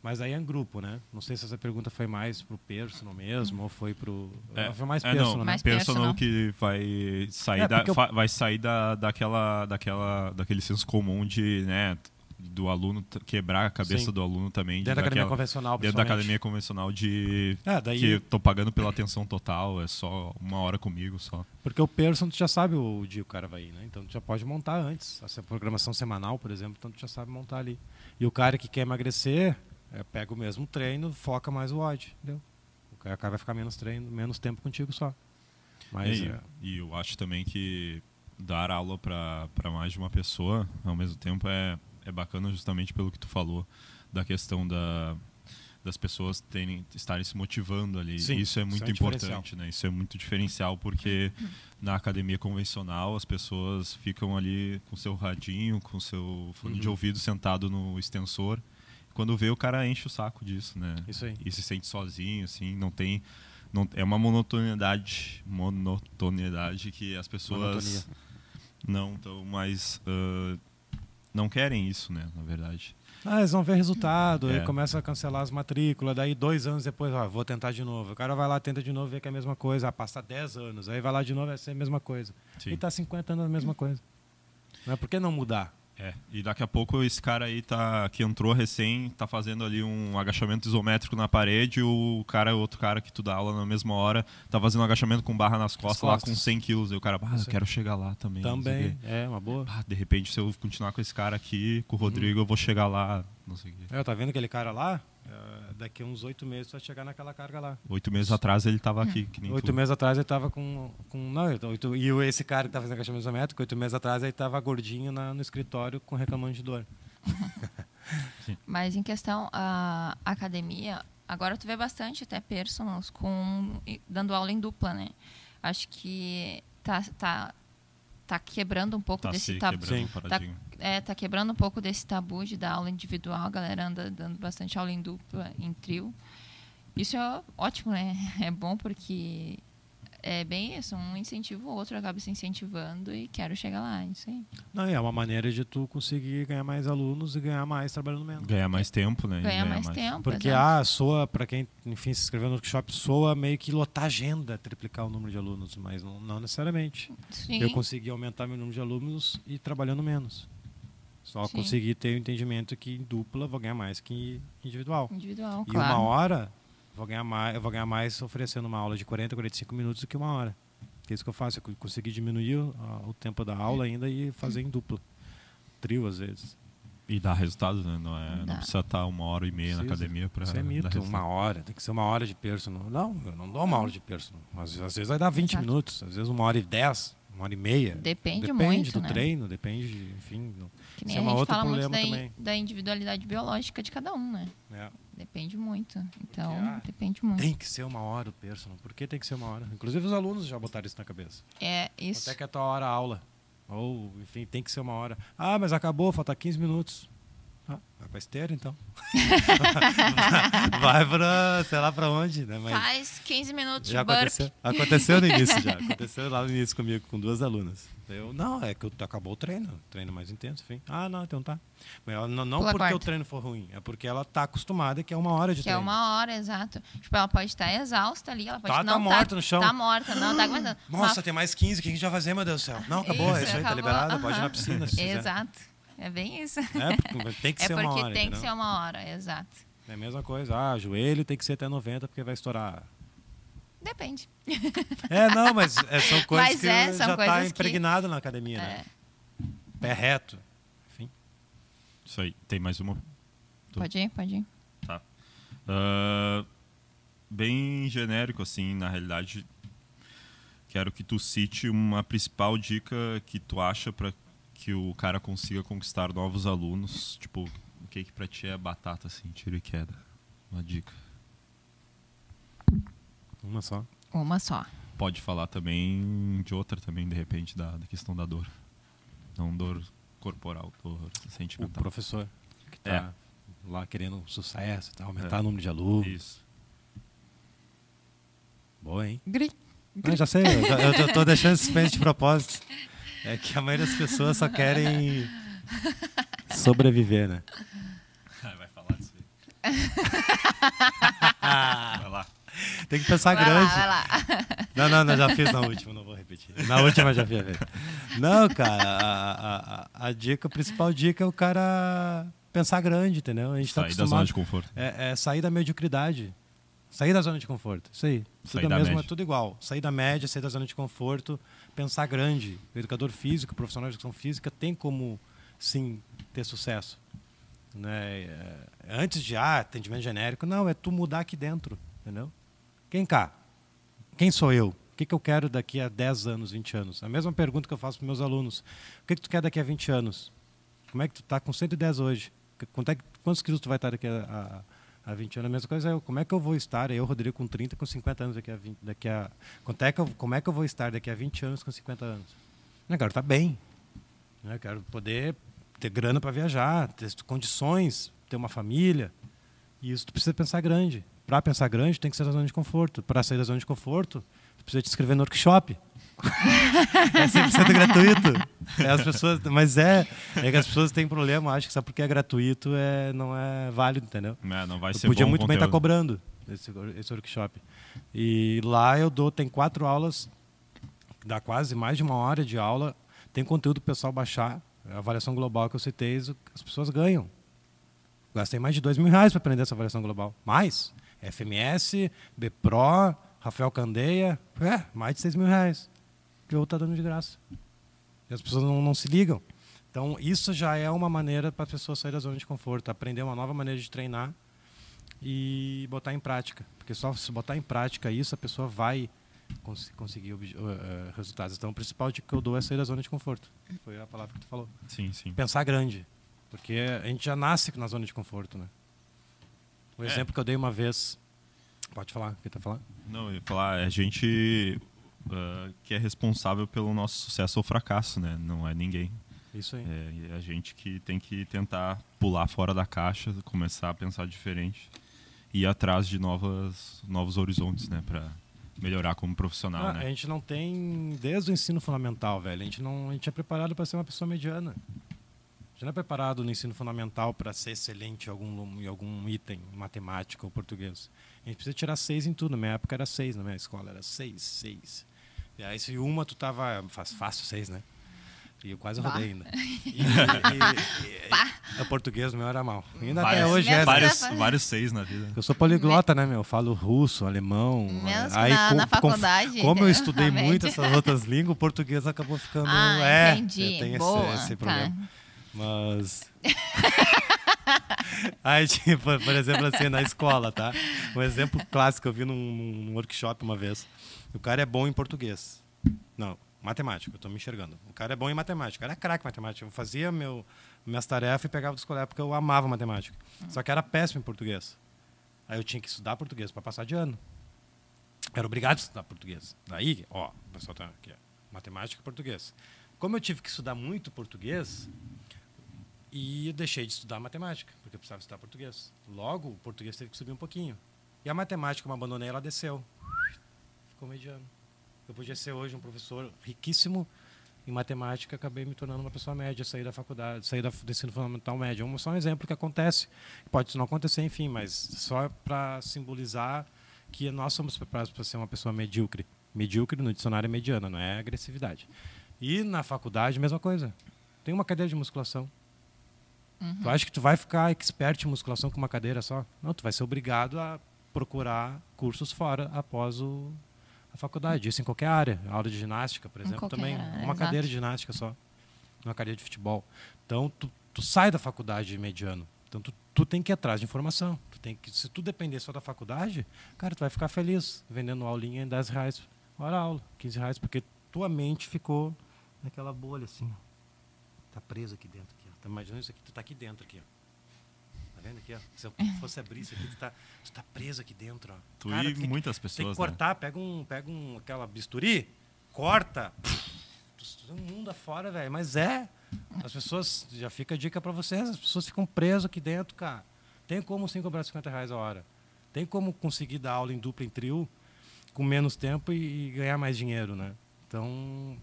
Mas aí é em grupo, né? Não sei se essa pergunta foi mais pro personal mesmo ou foi pro. É, foi mais é, personal, não, né? Mais personal personal. que vai sair, É, da, eu- vai sair da, daquela, daquela, daquele senso comum de, né, do aluno quebrar a cabeça Sim. do aluno também. de Dentro da academia daquela- convencional, Dentro da academia convencional de É, daí. que tô pagando pela atenção total, é só uma hora comigo só. Porque o personal, tu já sabe o dia que o cara vai ir, né? Então tu já pode montar antes. Essa programação semanal, por exemplo, então tu já sabe montar ali. E o cara que quer emagrecer, é, pega o mesmo treino, foca mais o odd, entendeu? O cara cara vai ficar menos treino, menos tempo contigo só. Mas e, é, e eu acho também que dar aula para mais de uma pessoa ao mesmo tempo é, é bacana justamente pelo que tu falou da questão da, das pessoas terem, estarem se motivando ali. Sim, isso é isso muito é um importante, né? Isso é muito diferencial porque na academia convencional as pessoas ficam ali com seu radinho, com seu fone de Uhum. ouvido sentado no extensor. Quando vê o cara enche o saco disso, né? isso aí. e se sente sozinho, assim, não tem. Não, é uma monotonidade, monotonidade que as pessoas Monotonia. não estão mais. ah, não querem isso, né? Na verdade. Ah, eles vão ver resultado, É. aí começa a cancelar as matrículas, daí dois anos depois, ó, vou tentar de novo. O cara vai lá, tenta de novo, vê que é a mesma coisa, ah, passa 10 anos, aí vai lá de novo, vai ser a mesma coisa. Sim. E tá 50 anos a mesma coisa. É por que não mudar? É. E daqui a pouco esse cara aí tá, que entrou recém, tá fazendo ali um agachamento isométrico na parede, o cara, outro cara que tu dá aula na mesma hora, tá fazendo um agachamento com barra nas costas, lá costas. com 100 quilos. E o cara, ah, eu quero chegar lá também. Também, é uma boa. Ah, de repente, se eu continuar com esse cara aqui, com o Rodrigo, eu vou chegar lá, não sei o quê. É, tá vendo aquele cara lá? É, daqui a uns oito meses vai chegar naquela carga lá. Oito meses atrás ele tava aqui, que nem Oito tu. meses atrás ele tava com. com não, oito, e o- esse cara que tá fazendo agachamento isométrico, oito meses atrás ele tava gordinho na- no escritório com reclamando de dor. Mas em questão a academia, agora tu vê bastante até personals com dando aula em dupla, né? Acho que tá tá tá quebrando um pouco Tá desse se tabu. paradigma. É, tá quebrando um pouco desse tabu de dar aula individual, a galera anda dando bastante aula em dupla, em trio. Isso é ótimo, né? É bom porque é bem isso, um incentiva o outro, acaba se incentivando e quero chegar lá, isso aí. Não, é uma maneira de tu conseguir ganhar mais alunos e ganhar mais trabalhando menos. Ganhar mais tempo, né? E Ganhar mais tempo. Porque, exato. ah, soa, para quem, enfim, se inscreveu no workshop, soa meio que lotar agenda, triplicar o número de alunos, mas não, não necessariamente. Sim. Eu consegui aumentar meu número de alunos e trabalhando menos. Só Sim. consegui ter o entendimento que em dupla vou ganhar mais que individual. Individual, E claro. uma hora, vou ganhar mais, eu vou ganhar mais oferecendo uma aula de 40, 45 minutos do que uma hora. Que é isso que eu faço, eu co- consegui diminuir o, o tempo da aula ainda e fazer em dupla. Trio, às vezes. E dá resultado, né? Não, é, não precisa estar uma hora e meia na Precisa. academia pra. Isso é dar mito, uma hora, tem que ser uma hora de personal. Não, eu não dou uma aula de personal. Mas às vezes vai dar 20 Exato. minutos, às vezes uma hora e dez, uma hora e meia. Depende, Depende muito, do né? treino, depende, de- enfim. Que nem é a gente outro fala muito da, in- também. da individualidade biológica de cada um, né? é. Depende muito. Então, Ah, depende muito. Tem que ser uma hora o personal. Por que tem que ser uma hora? Inclusive os alunos já botaram isso na cabeça. É isso. Até que é a tua hora a aula. Ou, enfim, tem que ser uma hora. Ah, mas acabou, falta 15 minutos. Ah, vai pra esteira, então. vai pra, sei lá pra onde, né? Mas Faz 15 minutos já de aconteceu, aconteceu no início já. Aconteceu lá no início comigo, com duas alunas. Eu, não, é que acabou o treino, treino mais intenso, enfim. Ah, não, então tá. Mas não, não porque quarta. o treino for ruim, é porque ela tá acostumada que é uma hora de que treino. Que é uma hora, exato. Tipo, ela pode estar exausta ali, ela pode tá, não tá morta no chão. Tá morta, não, tá aguentando. Nossa, Mas... tem mais 15, o que a gente vai fazer, meu Deus do céu? Não, acabou, isso, é isso aí, tá acabou. tá liberado, pode ir na piscina se Exato. É bem isso. É, tem que é ser uma hora. É porque tem entendeu? que ser uma hora, exato. É a mesma coisa. Ah, joelho tem que ser até 90 porque vai estourar. Depende. É, não, mas é, são coisas mas que é, já está impregnado que... na academia, né? é. Pé reto. Enfim. Isso aí. Tem mais uma? Pode ir, pode ir. Tá. Uh, bem genérico, assim, na realidade, quero que tu cite uma principal dica que tu acha para que o cara consiga conquistar novos alunos? Tipo, o que que pra ti é batata, assim, tiro e queda? Uma dica. Uma só. Uma só. Pode falar também de outra também, de repente, da, da questão da dor. Não dor corporal, dor sentimental. O professor que tá é. lá querendo sucesso, tá, aumentar é. o número de alunos. Isso. Boa, hein? Gri. Não, já sei, eu, já, eu tô deixando suspense de propósito. É que a maioria das pessoas só querem sobreviver, né? Vai falar disso aí. vai lá. Tem que pensar vai grande. Lá, vai lá. Não, não, não, já fiz na última, não vou repetir. Na última já fiz. Não, cara, a, a, a, dica, a principal dica é o cara pensar grande, entendeu? A gente tá sair da zona de conforto. É, é sair da mediocridade. Sair da zona de conforto. Isso aí. Sair tudo mesmo média. é tudo igual. Sair da média, sair da zona de conforto, pensar grande. O educador físico, o profissional de educação física tem como, sim, ter sucesso. Né? É, antes de ah, atendimento genérico, não, é tu mudar aqui dentro. Entendeu? Quem cá? Quem sou eu? O que, que eu quero daqui a 10 anos, 20 anos? A mesma pergunta que eu faço para meus alunos. O que, que tu quer daqui a 20 anos? Como é que tu está com 110 hoje? Quanto é, quantos quilos tu vai estar daqui a, a há 20 anos. A mesma coisa é como é que eu vou estar, eu, Rodrigo, com 30, com 50 anos daqui a 20, daqui a quanto é que eu, como é que eu vou estar daqui a 20 anos com 50 anos? Eu quero estar bem. Eu quero poder ter grana para viajar, ter condições, ter uma família. E isso tu precisa pensar grande. Para pensar grande, tem que ser da zona de conforto. Para sair da zona de conforto, tu precisa te inscrever no workshop é 100% gratuito. É as pessoas, mas é, é que as pessoas têm problema, acho que só porque é gratuito é, não é válido, entendeu? É, não vai eu ser podia muito conteúdo. bem estar cobrando esse, esse workshop. E lá eu dou, tem quatro aulas, dá quase mais de uma hora de aula, tem conteúdo para o pessoal baixar, a avaliação global que eu citei, as pessoas ganham. Gastei mais de dois mil reais para aprender essa avaliação global. Mais. FMS, BPRO, Rafael Candeia, é, mais de seis mil reais o outro está dando de graça. E as pessoas não, não se ligam. Então, isso já é uma maneira para a pessoa sair da zona de conforto, aprender uma nova maneira de treinar e botar em prática. Porque só se botar em prática isso, a pessoa vai cons conseguir uh, resultados. Então, o principal que eu dou é sair da zona de conforto. Foi a palavra que tu falou. Sim, sim. Pensar grande. Porque a gente já nasce na zona de conforto, né? O é. exemplo que eu dei uma vez... Pode falar, o que tá falando? Não, eu ia falar, a gente uh, que é responsável pelo nosso sucesso ou fracasso, né? Não é ninguém. Isso aí. É, é a gente que tem que tentar pular fora da caixa, começar a pensar diferente e ir atrás de novas, novos horizontes, né? Para melhorar como profissional, ah, né? A gente não tem desde o ensino fundamental, velho. A gente não, a gente é preparado para ser uma pessoa mediana. A gente não é preparado no ensino fundamental para ser excelente em algum, em algum item, matemática ou português. A gente precisa tirar seis em tudo. Na minha época era seis, na minha escola era seis, seis. E aí, se uma tu tava. Faz fácil seis, né? E eu quase rodei ainda. E, e, e, o português meu era mal. Ainda vários, até hoje é. Vários, vários seis na vida. Eu sou poliglota, né, meu? Eu falo russo, alemão. Menos aí, na, com, na faculdade. Com, como eu estudei muito essas outras línguas, o português acabou ficando. Ah, é, entendi. Tem esse, esse problema. Tá. Mas. Aí, tipo, por exemplo, assim, na escola, tá? Um exemplo clássico eu vi num, num workshop uma vez. O cara é bom em português. Não, matemática, eu estou me enxergando. O cara é bom em matemática. era craque em matemática. Eu fazia meu, minhas tarefas e pegava dos colegas porque eu amava matemática. Só que era péssimo em português. Aí eu tinha que estudar português para passar de ano. Era obrigado a estudar português. Daí, ó, o pessoal tá aqui, matemática e português. Como eu tive que estudar muito português, E deixei de estudar matemática, porque eu precisava estudar português. Logo, o português teve que subir um pouquinho. E a matemática, como abandonei, ela desceu. Ficou mediano. Eu podia ser hoje um professor riquíssimo em matemática, acabei me tornando uma pessoa média, saí da faculdade, saí da, do ensino fundamental médio. É só um exemplo que acontece. Pode não acontecer, enfim, mas só para simbolizar que nós somos preparados para ser uma pessoa medíocre. Medíocre no dicionário é mediana, não é agressividade. E na faculdade, mesma coisa. Tem uma cadeira de musculação. Uhum. Tu acha que tu vai ficar expert em musculação com uma cadeira só? Não, tu vai ser obrigado a procurar cursos fora após o, a faculdade. Isso em qualquer área. Aula de ginástica, por exemplo, também. Área, uma cadeira de ginástica só. Uma cadeira de futebol. Então, tu, tu sai da faculdade mediano. Então, tu, tu tem que ir atrás de informação. Tu tem que, se tu depender só da faculdade, cara, tu vai ficar feliz vendendo aulinha em 10 reais hora aula, 15 reais, porque tua mente ficou naquela bolha assim. Tá preso aqui dentro. Tá imaginando isso aqui? Tu tá aqui dentro aqui, ó. Tá vendo aqui, ó? Se eu fosse abrir isso aqui, tu tá, tu tá preso aqui dentro, ó. Tu Cara, e tu muitas que, pessoas. Tem que cortar, né? pega um, pega um, aquela bisturi, corta. Tu, um mundo afora, velho. Mas é. As pessoas, já fica a dica para vocês, as pessoas ficam presas aqui dentro, cara. Tem como sim cobrar 50 reais a hora. Tem como conseguir dar aula em dupla, em trio, com menos tempo e, e ganhar mais dinheiro, né? Então,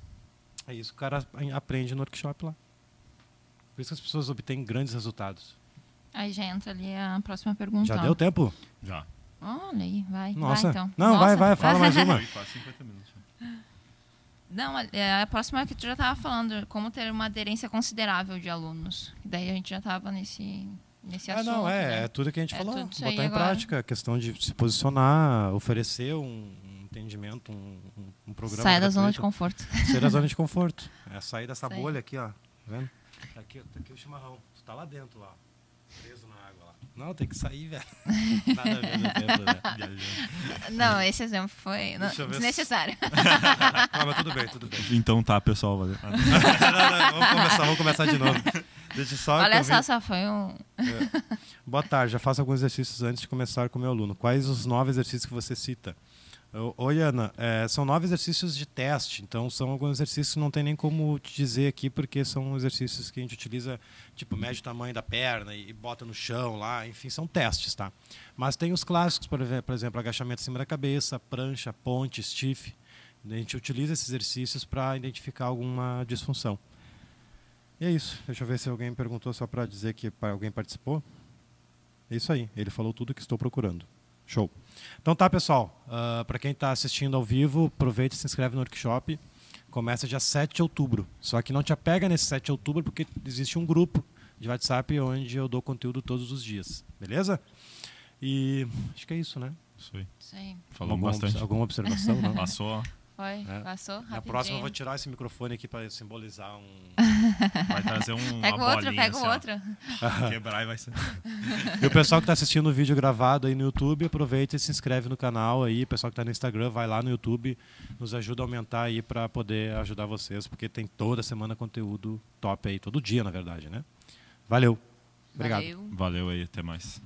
é isso que o cara aprende no workshop lá. Por isso que as pessoas obtêm grandes resultados. Aí já entra ali a próxima pergunta. Já deu tempo? Já. Olha aí, vai. Nossa. Vai, então. Não, Nossa. vai, vai, fala mais uma. Quase 50 minutos. Não, é, a próxima que tu já estava falando, como ter uma aderência considerável de alunos. Daí a gente já estava nesse, nesse ah, assunto. não, é, né? é tudo que a gente É falou. Botar em agora. prática, a questão de se posicionar, oferecer um, um entendimento, um, um- programa. Sai da zona de conforto. Sair da zona de conforto. É sair dessa bolha aqui, ó. Tá vendo? Tá aqui, tá aqui o chimarrão. Tu tá lá dentro, lá. Preso na água lá. Não, tem que sair, velho. Nada a ver né? Viajando. Não, esse exemplo foi não, desnecessário. Ah, mas tudo bem, tudo bem. Então tá, pessoal. Valeu. não, não, vamos começar, vamos começar de novo. Deixa eu só Olha só, só foi um. Boa tarde, já faço alguns exercícios antes de começar com o meu aluno. Quais os nove exercícios que você cita? Oi, Ana, é, são nove exercícios de teste, então são alguns exercícios que não tem nem como te dizer aqui, porque são exercícios que a gente utiliza, tipo, mede o tamanho da perna e, e bota no chão lá, enfim, são testes, tá? Mas tem os clássicos, por por exemplo, agachamento acima da cabeça, prancha, ponte, stiff. A gente utiliza esses exercícios para identificar alguma disfunção. E é isso. Deixa eu ver se alguém perguntou só para dizer que alguém participou. É isso aí. Ele falou tudo que estou procurando. Show. Então tá, pessoal. para quem está assistindo ao vivo, aproveita e se inscreve no workshop. Começa dia 7 de outubro. Só que não te apega nesse 7 de outubro porque existe um grupo de WhatsApp onde eu dou conteúdo todos os dias. Beleza? E acho que é isso, né? Isso aí. Isso aí. Falou alguma, bastante. alguma observação? Não? Passou, Foi, É. passou rapidinho. Na próxima eu vou tirar esse microfone aqui para simbolizar um. Vai trazer um. Pega o uma outro, bolinha, pega o assim, ó. outro. Quebrar e vai ser. E o pessoal que está assistindo o vídeo gravado aí no YouTube, aproveita e se inscreve no canal aí. O pessoal que está no Instagram, vai lá no YouTube, nos ajuda a aumentar aí para poder ajudar vocês, porque tem toda semana conteúdo top aí, todo dia, na verdade, né? Valeu. Obrigado. Valeu. Valeu aí, até mais.